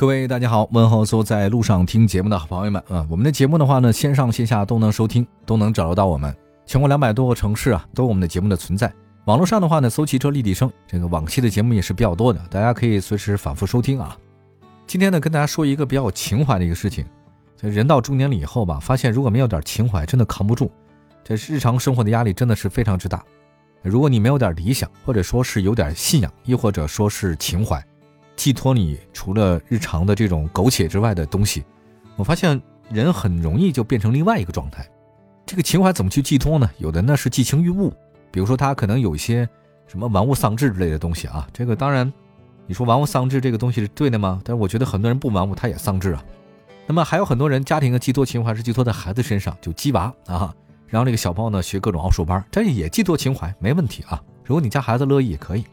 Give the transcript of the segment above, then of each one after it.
各位大家好，问候所有在路上听节目的好朋友们啊！我们的节目的话呢，线上线下都能收听，都能找得到我们。全国两百多个城市啊，都有我们的节目的存在。网络上的话呢，搜汽车立体声，这个往期的节目也是比较多的，大家可以随时反复收听啊。今天呢，跟大家说一个比较有情怀的一个事情。这人到中年了以后吧，发现如果没有点情怀，真的扛不住。这日常生活的压力真的是非常之大。如果你没有点理想，或者说是有点信仰，亦或者说是情怀，寄托你除了日常的这种苟且之外的东西，我发现人很容易就变成另外一个状态。这个情怀怎么去寄托呢？有的呢是寄情于物，比如说他可能有一些什么玩物丧志之类的东西啊。这个当然，你说玩物丧志这个东西是对的吗？但是我觉得很多人不玩物他也丧志啊。那么还有很多人家庭的寄托情怀是寄托在孩子身上，就鸡娃啊。然后这个小朋友呢学各种奥数班，这也寄托情怀，没问题啊。如果你家孩子乐意也可以。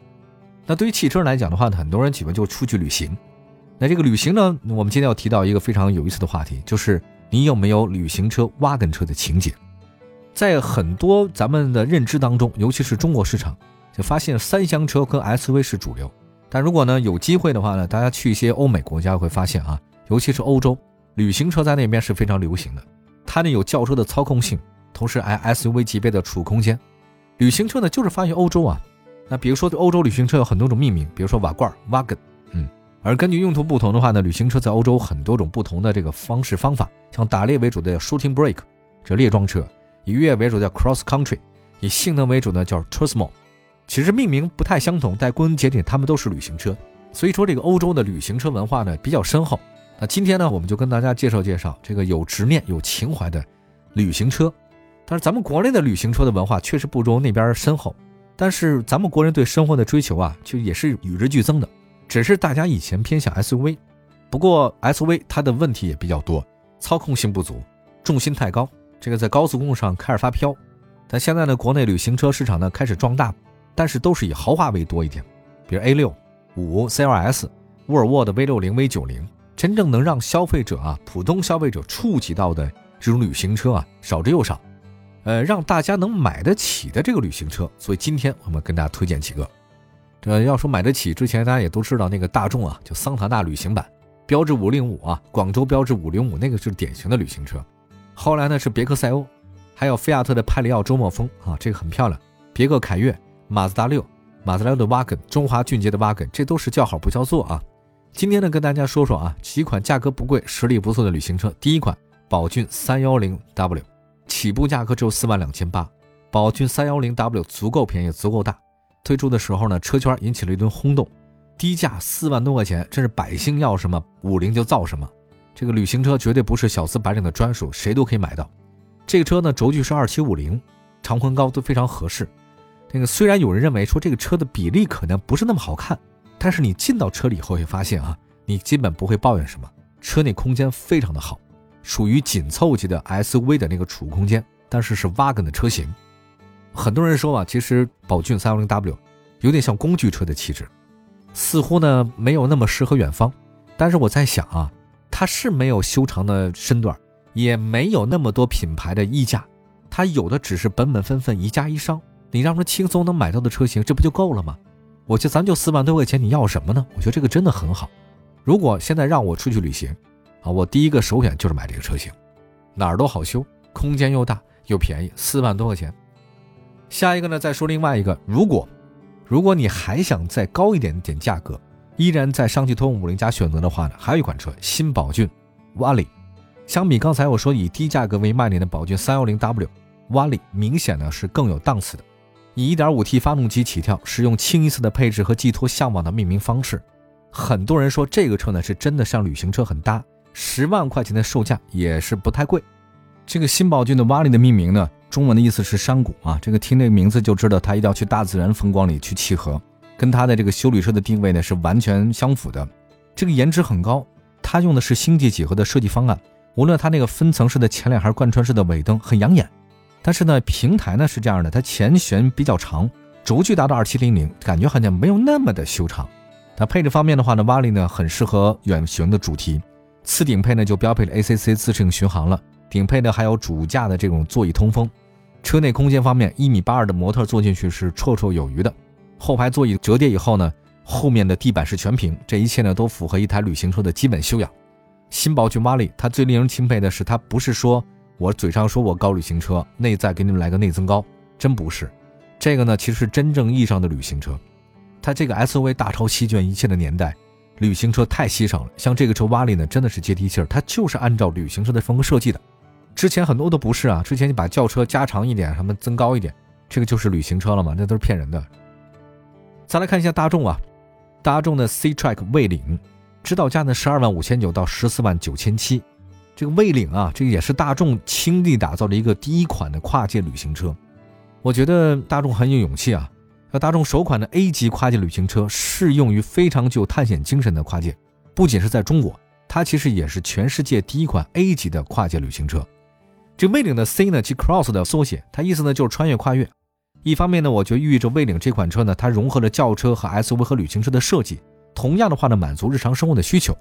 那对于汽车来讲的话呢，很多人基本就出去旅行。那这个旅行呢，我们今天要提到一个非常有意思的话题，就是你有没有旅行车、挖根车的情节？在很多咱们的认知当中，尤其是中国市场，就发现三厢车跟 SUV 是主流。但如果呢有机会的话呢，大家去一些欧美国家会发现啊，尤其是欧洲，旅行车在那边是非常流行的。它呢有轿车的操控性。同时还，SUV 级别的储物空间，旅行车呢就是发源于欧洲啊。那比如说，欧洲旅行车有很多种命名，比如说瓦罐 （wagon），嗯。而根据用途不同的话呢，旅行车在欧洲很多种不同的这个方式方法，像打猎为主的 shooting break，这猎装车；以越野为主的 cross country；以性能为主的叫 turismo。其实命名不太相同，但归根结底，它们都是旅行车。所以说，这个欧洲的旅行车文化呢比较深厚。那今天呢，我们就跟大家介绍介绍这个有执念、有情怀的旅行车。但是咱们国内的旅行车的文化确实不如那边深厚，但是咱们国人对生活的追求啊，就也是与日俱增的。只是大家以前偏向 SUV，不过 SUV 它的问题也比较多，操控性不足，重心太高，这个在高速公路上开始发飘。但现在呢，国内旅行车市场呢开始壮大，但是都是以豪华为多一点，比如 A 六、五 CLS、沃尔沃的 V 六零、V 九零，真正能让消费者啊，普通消费者触及到的这种旅行车啊，少之又少。呃，让大家能买得起的这个旅行车，所以今天我们跟大家推荐几个。这要说买得起，之前大家也都知道那个大众啊，就桑塔纳旅行版，标致五零五啊，广州标致五零五那个是典型的旅行车。后来呢是别克赛欧，还有菲亚特的派里奥周末风啊，这个很漂亮。别克凯越、马自达六、马自达六的 Wagon、中华骏捷的 Wagon，这都是叫好不叫座啊。今天呢跟大家说说啊几款价格不贵、实力不错的旅行车。第一款宝骏三幺零 W。起步价格只有四万两千八，宝骏三幺零 W 足够便宜，足够大。推出的时候呢，车圈引起了一顿轰动，低价四万多块钱，真是百姓要什么五菱就造什么。这个旅行车绝对不是小资白领的专属，谁都可以买到。这个车呢，轴距是二七五零，长宽高都非常合适。那个虽然有人认为说这个车的比例可能不是那么好看，但是你进到车里以后会发现啊，你基本不会抱怨什么，车内空间非常的好。属于紧凑级的 SUV 的那个储物空间，但是是 Wagon 的车型。很多人说啊，其实宝骏 310W 有点像工具车的气质，似乎呢没有那么适合远方。但是我在想啊，它是没有修长的身段，也没有那么多品牌的溢价，它有的只是本本分分一家一商。你让它轻松能买到的车型，这不就够了吗？我觉得咱就四万多块钱，你要什么呢？我觉得这个真的很好。如果现在让我出去旅行，啊，我第一个首选就是买这个车型，哪儿都好修，空间又大又便宜，四万多块钱。下一个呢，再说另外一个，如果如果你还想再高一点点价格，依然在上汽通用五菱家选择的话呢，还有一款车新宝骏瓦力。相比刚才我说以低价格为卖点的宝骏三幺零 W，瓦力明显呢是更有档次的，以 1.5T 发动机起跳，使用清一色的配置和寄托向往的命名方式。很多人说这个车呢是真的像旅行车很搭。十万块钱的售价也是不太贵。这个新宝骏的瓦力的命名呢，中文的意思是山谷啊。这个听这个名字就知道它一定要去大自然风光里去契合，跟它的这个修旅车的定位呢是完全相符的。这个颜值很高，它用的是星际几何的设计方案，无论它那个分层式的前脸还是贯穿式的尾灯，很养眼。但是呢，平台呢是这样的，它前悬比较长，轴距达到二七零零，感觉好像没有那么的修长。它配置方面的话呢，瓦力呢很适合远行的主题。次顶配呢就标配了 ACC 自适应巡航了，顶配呢还有主驾的这种座椅通风。车内空间方面，一米八二的模特坐进去是绰绰有余的。后排座椅折叠以后呢，后面的地板是全平，这一切呢都符合一台旅行车的基本修养。新宝骏玛丽它最令人钦佩的是，它不是说我嘴上说我高旅行车，内在给你们来个内增高，真不是。这个呢，其实是真正意义上的旅行车。它这个 SUV 大潮席卷一切的年代，旅行车太稀少了。像这个车 Wally 呢，真的是接地气儿，它就是按照旅行车的风格设计的。之前很多都不是啊，之前你把轿车加长一点，什么增高一点，这个就是旅行车了嘛？那都是骗人的。再来看一下大众啊，大众的 C-Track 蔚领。指导价呢，十二万五千九到十四万九千七。这个蔚领啊，这个也是大众倾力打造的一个第一款的跨界旅行车。我觉得大众很有勇气啊。那大众首款的 A 级跨界旅行车，适用于非常具有探险精神的跨界。不仅是在中国，它其实也是全世界第一款 A 级的跨界旅行车。这蔚领的 C 呢，即 Cross 的缩写，它意思呢就是穿越跨越。一方面呢，我觉得寓意着蔚领这款车呢，它融合了轿车和 SUV 和旅行车的设计。同样的话呢，满足日常生活的需求。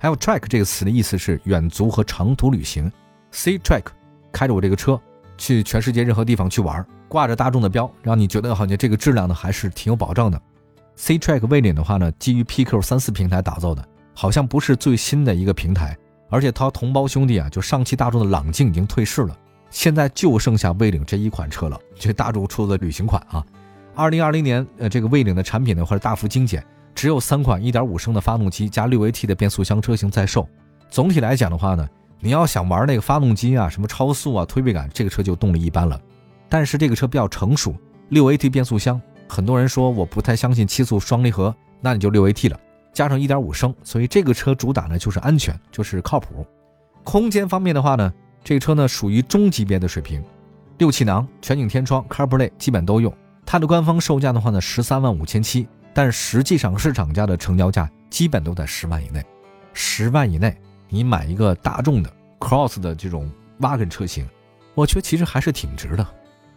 还有 track 这个词的意思是远足和长途旅行。C track 开着我这个车去全世界任何地方去玩，挂着大众的标，让你觉得好像这个质量呢还是挺有保障的。C track 蔚领的话呢，基于 PQ 三四平台打造的，好像不是最新的一个平台，而且它同胞兄弟啊，就上汽大众的朗境已经退市了，现在就剩下蔚领这一款车了，这大众出的旅行款啊。二零二零年，呃，这个蔚领的产品呢，或者大幅精简。只有三款1.5升的发动机加 6AT 的变速箱车型在售。总体来讲的话呢，你要想玩那个发动机啊，什么超速啊、推背感，这个车就动力一般了。但是这个车比较成熟，6AT 变速箱，很多人说我不太相信七速双离合，那你就 6AT 了，加上1.5升，所以这个车主打呢就是安全，就是靠谱。空间方面的话呢，这个车呢属于中级别的水平，六气囊、全景天窗、CarPlay 基本都用。它的官方售价的话呢，十三万五千七。但实际上，市场价的成交价基本都在十万以内。十万以内，你买一个大众的 Cross 的这种 Wagon 车型，我觉得其实还是挺值的。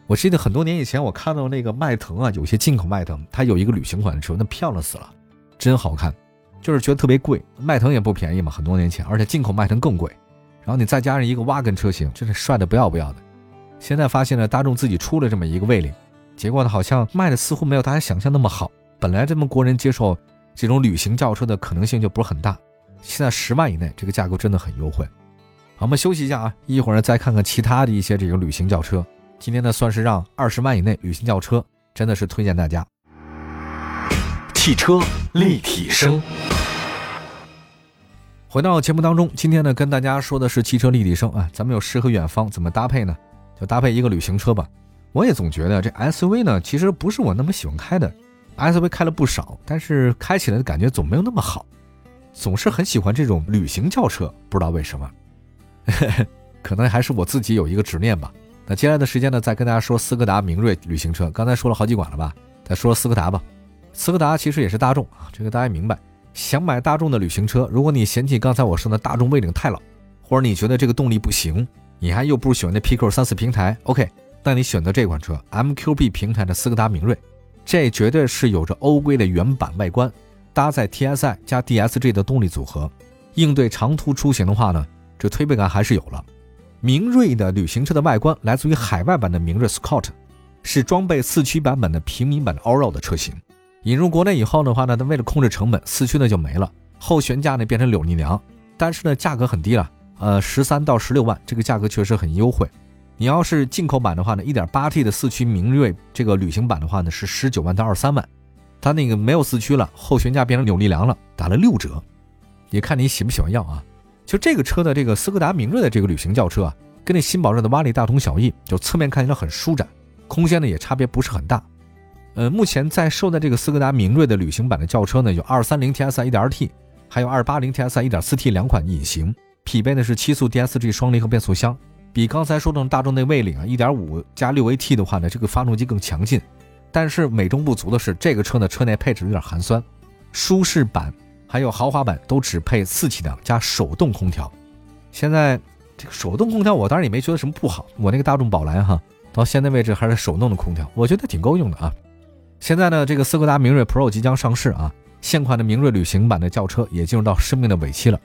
我记得很多年以前，我看到那个迈腾啊，有些进口迈腾，它有一个旅行款的车，那漂亮死了，真好看。就是觉得特别贵，迈腾也不便宜嘛，很多年前，而且进口迈腾更贵。然后你再加上一个 Wagon 车型，真是帅的不要不要的。现在发现呢，大众自己出了这么一个蔚领，结果呢，好像卖的似乎没有大家想象那么好。本来咱们国人接受这种旅行轿车的可能性就不是很大，现在十万以内这个价格真的很优惠。好，我们休息一下啊，一会儿再看看其他的一些这个旅行轿车。今天呢算是让二十万以内旅行轿车真的是推荐大家。汽车立体声，回到节目当中，今天呢跟大家说的是汽车立体声啊，咱们有诗和远方怎么搭配呢？就搭配一个旅行车吧。我也总觉得这 SUV 呢其实不是我那么喜欢开的。SUV 开了不少，但是开起来的感觉总没有那么好，总是很喜欢这种旅行轿车，不知道为什么，可能还是我自己有一个执念吧。那接下来的时间呢，再跟大家说斯柯达明锐旅行车。刚才说了好几款了吧？再说斯柯达吧。斯柯达其实也是大众啊，这个大家明白。想买大众的旅行车，如果你嫌弃刚才我说的大众蔚领太老，或者你觉得这个动力不行，你还又不喜欢那 PQ 三四平台，OK，那你选择这款车 MQB 平台的斯柯达明锐。这绝对是有着欧规的原版外观，搭载 TSI 加 DSG 的动力组合，应对长途出行的话呢，这推背感还是有了。明锐的旅行车的外观来自于海外版的明锐 Scott，是装备四驱版本的平民版的 Allroad 的车型。引入国内以后的话呢，它为了控制成本，四驱呢就没了，后悬架呢变成扭力梁，但是呢价格很低了，呃十三到十六万，这个价格确实很优惠。你要是进口版的话呢，1.8T 的四驱明锐这个旅行版的话呢是十九万到二十三万，它那个没有四驱了，后悬架变成扭力梁了，打了六折，也看你喜不喜欢要啊。就这个车的这个斯柯达明锐的这个旅行轿车啊，跟那新宝瑞的瓦力大同小异，就侧面看起来很舒展，空间呢也差别不是很大。呃，目前在售的这个斯柯达明锐的旅行版的轿车呢，有230 TSI 1.2T，还有280 TSI 1.4T 两款引擎，匹配的是七速 DSG 双离合变速箱。比刚才说的大众那蔚领啊，一点五加六 AT 的话呢，这个发动机更强劲。但是美中不足的是，这个车呢车内配置有点寒酸，舒适版还有豪华版都只配四气囊加手动空调。现在这个手动空调，我当然也没觉得什么不好。我那个大众宝来哈，到现在为止还是手动的空调，我觉得挺够用的啊。现在呢，这个斯柯达明锐 Pro 即将上市啊，现款的明锐旅行版的轿车也进入到生命的尾期了，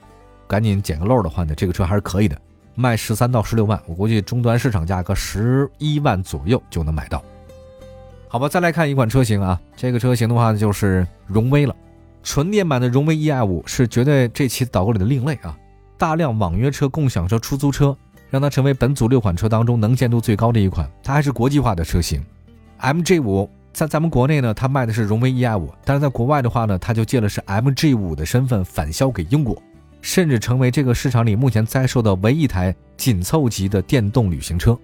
赶紧捡个漏的话呢，这个车还是可以的，卖十三到十六万，我估计终端市场价格十一万左右就能买到。好吧，再来看一款车型啊，这个车型的话就是荣威了，纯电版的荣威 Ei 五是绝对这期导购里的另类啊，大量网约车、共享车、出租车，让它成为本组六款车当中能见度最高的一款，它还是国际化的车型，MG 五在咱们国内呢，它卖的是荣威 Ei 五，但是在国外的话呢，它就借的是 MG 五的身份返销给英国，甚至成为这个市场里目前在售的唯一一台紧凑级的电动旅行车。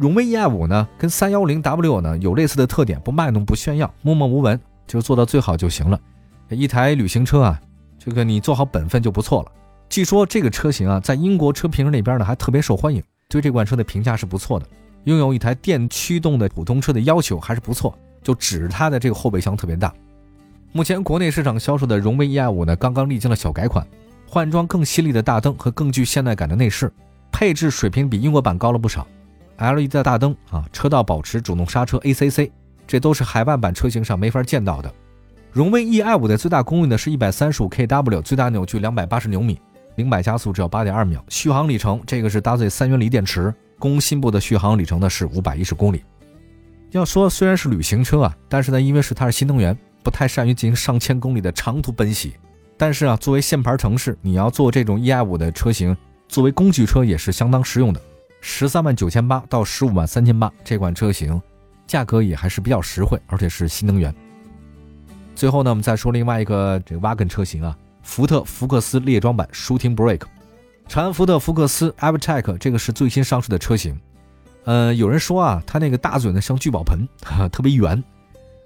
荣威 Ei 五呢，跟三幺零 W 呢有类似的特点，不卖弄不炫耀，默默无闻，就做到最好就行了。一台旅行车啊，这个你做好本分就不错了。据说这个车型啊，在英国车评人那边呢还特别受欢迎，对这款车的评价是不错的。拥有一台电驱动的普通车的要求还是不错，就指它的这个后备箱特别大。目前国内市场销售的荣威 Ei 五呢，刚刚历经了小改款，换装更犀利的大灯和更具现代感的内饰，配置水平比英国版高了不少。LED 大灯啊，车道保持、主动刹车、ACC，这都是海外版车型上没法见到的。荣威 Ei 五的最大功率呢是一百三十五 kW，最大扭矩两百八十牛米，零百加速只要八点二秒。续航里程这个是搭载三元锂电池，工信部的续航里程呢是五百一十公里。要说虽然是旅行车啊，但是呢因为是它是新能源，不太善于进行上千公里的长途奔袭。但是啊，作为限牌城市，你要做这种 Ei 五的车型，作为工具车也是相当实用的。十三万九千八到十五万三千八，这款车型价格也还是比较实惠，而且是新能源。最后呢，我们再说另外一个这个 wagon 车型啊，福特福克斯猎装版 shooting break 长安福特福克斯 Avatech 这个是最新上市的车型。呃，有人说啊，它那个大嘴呢像聚宝盆，特别圆，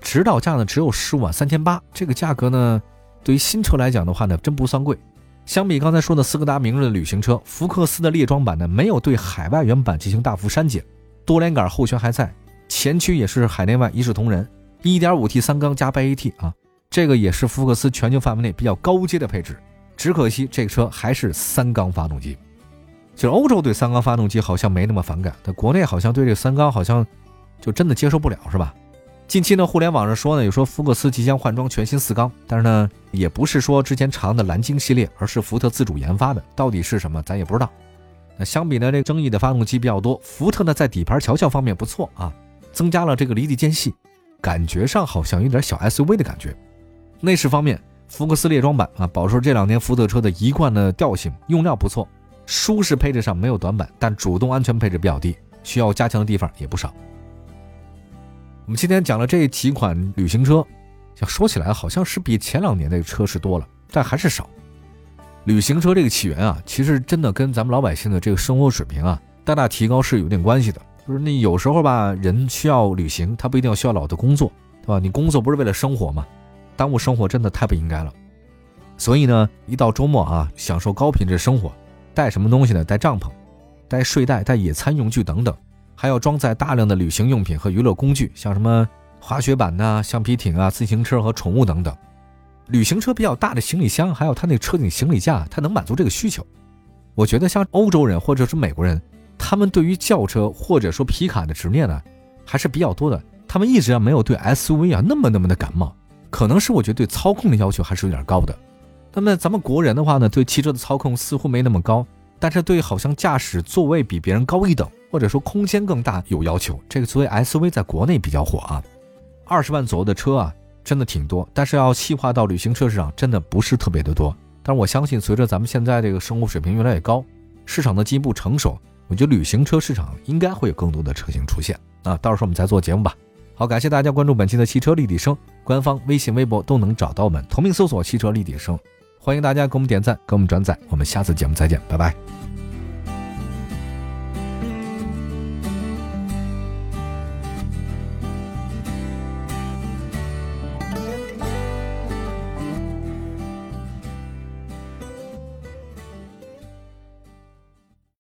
指导价呢只有十五万三千八，这个价格呢对于新车来讲的话呢，真不算贵。相比刚才说的斯柯达明锐的旅行车，福克斯的猎装版呢没有对海外原版进行大幅删减，多连杆后悬还在，前驱也是海内外一视同仁，1.5T 三缸加 8AT 啊，这个也是福克斯全球范围内比较高阶的配置。只可惜这个车还是三缸发动机，就是欧洲对三缸发动机好像没那么反感，但国内好像对这三缸好像就真的接受不了，是吧？近期呢，互联网上说呢，有说福克斯即将换装全新四缸，但是呢，也不是说之前长的蓝鲸系列，而是福特自主研发的，到底是什么，咱也不知道。那相比呢，这个争议的发动机比较多，福特呢在底盘调校方面不错啊，增加了这个离地间隙，感觉上好像有点小 SUV 的感觉。内饰方面，福克斯猎装版啊，保持这两年福特车的一贯的调性，用料不错，舒适配置上没有短板，但主动安全配置比较低，需要加强的地方也不少。我们今天讲了这几款旅行车，想说起来好像是比前两年的车是多了，但还是少。旅行车这个起源啊，其实真的跟咱们老百姓的这个生活水平啊大大提高是有点关系的。就是那有时候吧，人需要旅行，他不一定要需要老的工作，对吧？你工作不是为了生活吗？耽误生活真的太不应该了。所以呢，一到周末啊，享受高品质生活，带什么东西呢？带帐篷，带睡袋，带野餐用具等等。还要装载大量的旅行用品和娱乐工具，像什么滑雪板呐、橡皮艇啊、自行车和宠物等等。旅行车比较大的行李箱，还有它那车顶行李架，它能满足这个需求。我觉得像欧洲人或者是美国人，他们对于轿车或者说皮卡的执念呢，还是比较多的。他们一直啊没有对 SUV 啊那么那么的感冒，可能是我觉得对操控的要求还是有点高的。那么咱们国人的话呢，对汽车的操控似乎没那么高，但是对好像驾驶座位比别人高一等。或者说空间更大有要求，这个作为 SUV 在国内比较火啊，二十万左右的车啊，真的挺多，但是要细化到旅行车市场，真的不是特别的多。但是我相信，随着咱们现在这个生活水平越来越高，市场的进一步成熟，我觉得旅行车市场应该会有更多的车型出现啊。到时候我们再做节目吧。好，感谢大家关注本期的汽车立体声，官方微信、微博都能找到我们，同名搜索“汽车立体声”，欢迎大家给我们点赞，给我们转载。我们下次节目再见，拜拜。